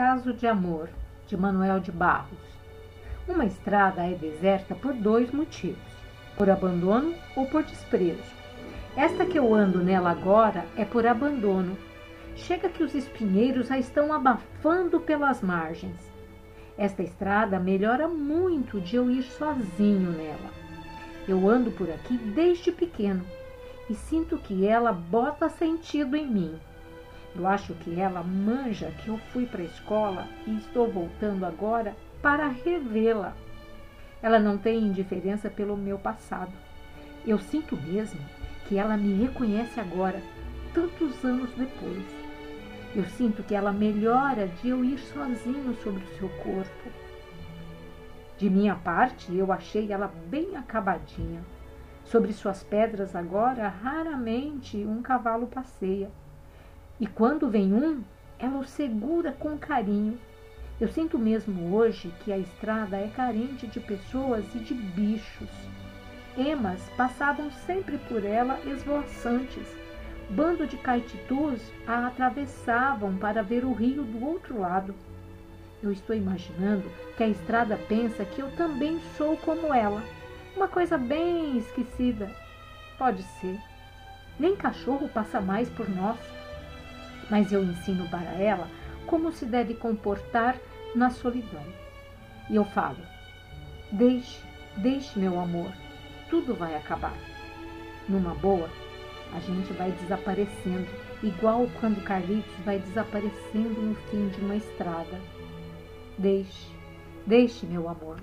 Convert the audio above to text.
Caso de Amor, de Manuel de Barros. Uma estrada é deserta por dois motivos: por abandono ou por desprezo. Esta que eu ando nela agora é por abandono. Chega que os espinheiros a estão abafando pelas margens. Esta estrada melhora muito de eu ir sozinho nela. Eu ando por aqui desde pequeno e sinto que ela bota sentido em mim. Eu acho que ela manja que eu fui para a escola e estou voltando agora para revê-la. Ela não tem indiferença pelo meu passado. Eu sinto mesmo que ela me reconhece agora, tantos anos depois. Eu sinto que ela melhora de eu ir sozinho sobre o seu corpo. De minha parte, eu achei ela bem acabadinha. Sobre suas pedras agora, raramente um cavalo passeia. E quando vem um, ela o segura com carinho. Eu sinto mesmo hoje que a estrada é carente de pessoas e de bichos. Emas passavam sempre por ela esvoaçantes. Bando de caititus a atravessavam para ver o rio do outro lado. Eu estou imaginando que a estrada pensa que eu também sou como ela. Uma coisa bem esquecida. Pode ser. Nem cachorro passa mais por nós mas eu ensino para ela como se deve comportar na solidão. E eu falo: deixe, deixe, meu amor, tudo vai acabar. Numa boa, a gente vai desaparecendo, igual quando Carlitos vai desaparecendo no fim de uma estrada. Deixe, deixe, meu amor.